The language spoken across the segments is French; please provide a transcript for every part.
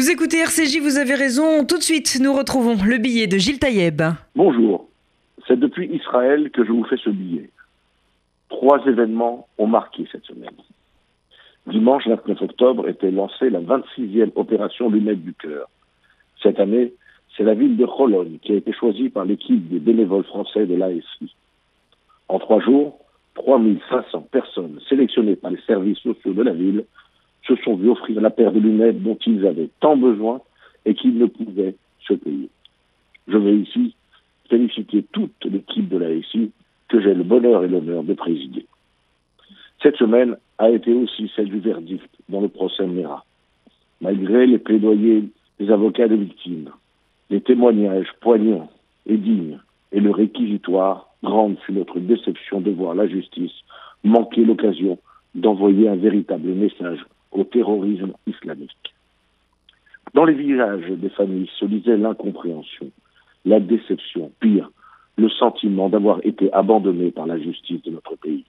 Vous écoutez RCJ, vous avez raison. Tout de suite, nous retrouvons le billet de Gilles Taïeb. Bonjour, c'est depuis Israël que je vous fais ce billet. Trois événements ont marqué cette semaine. Dimanche 29 octobre était lancée la 26e opération Lunettes du Cœur. Cette année, c'est la ville de Cologne qui a été choisie par l'équipe des bénévoles français de l'ASI. En trois jours, 3500 personnes sélectionnées par les services sociaux de la ville se sont vues offrir la paire de lunettes dont ils avaient tant besoin et qu'ils ne pouvaient se payer. Je veux ici féliciter toute l'équipe de l'ASI que j'ai le bonheur et l'honneur de présider. Cette semaine a été aussi celle du verdict dans le procès Mera. Malgré les plaidoyers des avocats des victimes, les témoignages poignants et dignes et le réquisitoire, grande fut notre déception de voir la justice manquer l'occasion d'envoyer un véritable message au terrorisme islamique. Dans les visages des familles se lisait l'incompréhension, la déception, pire, le sentiment d'avoir été abandonné par la justice de notre pays.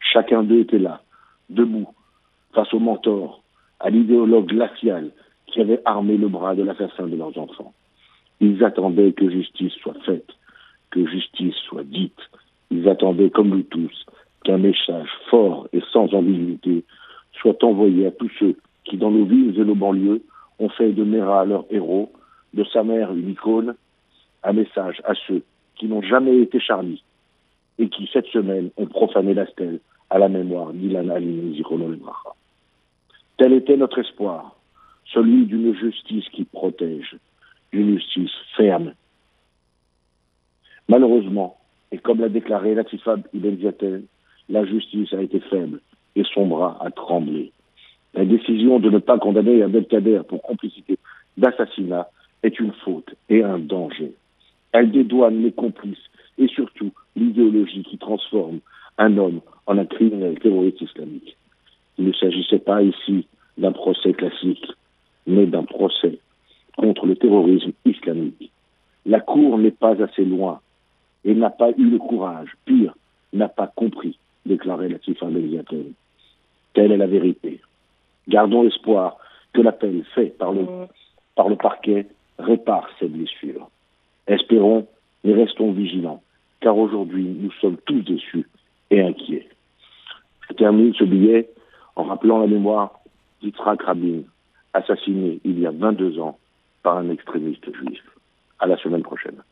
Chacun d'eux était là, debout, face au mentor, à l'idéologue glacial qui avait armé le bras de l'assassin de leurs enfants. Ils attendaient que justice soit faite, que justice soit dite. Ils attendaient, comme nous tous, qu'un message fort et sans ambiguïté soit envoyé à tous ceux qui, dans nos villes et nos banlieues, ont fait de Mera leur héros, de sa mère une icône, un message à ceux qui n'ont jamais été charnis et qui, cette semaine, ont profané la stèle à la mémoire d'Ilan Ali Bracha. Tel était notre espoir, celui d'une justice qui protège, d'une justice ferme. Malheureusement, et comme l'a déclaré Latifab Ibn Ziatel, la justice a été faible et son bras a tremblé. La décision de ne pas condamner Abdelkader pour complicité d'assassinat est une faute et un danger. Elle dédouane les complices et surtout l'idéologie qui transforme un homme en un criminel terroriste islamique. Il ne s'agissait pas ici d'un procès classique, mais d'un procès contre le terrorisme islamique. La Cour n'est pas assez loin et n'a pas eu le courage, pire, n'a pas compris, déclarait la Tifa Telle est la vérité. Gardons l'espoir que l'appel fait par le, par le parquet répare ces blessures. Espérons et restons vigilants, car aujourd'hui nous sommes tous déçus et inquiets. Je termine ce billet en rappelant la mémoire d'Yitzhak Rabin, assassiné il y a 22 ans par un extrémiste juif. À la semaine prochaine.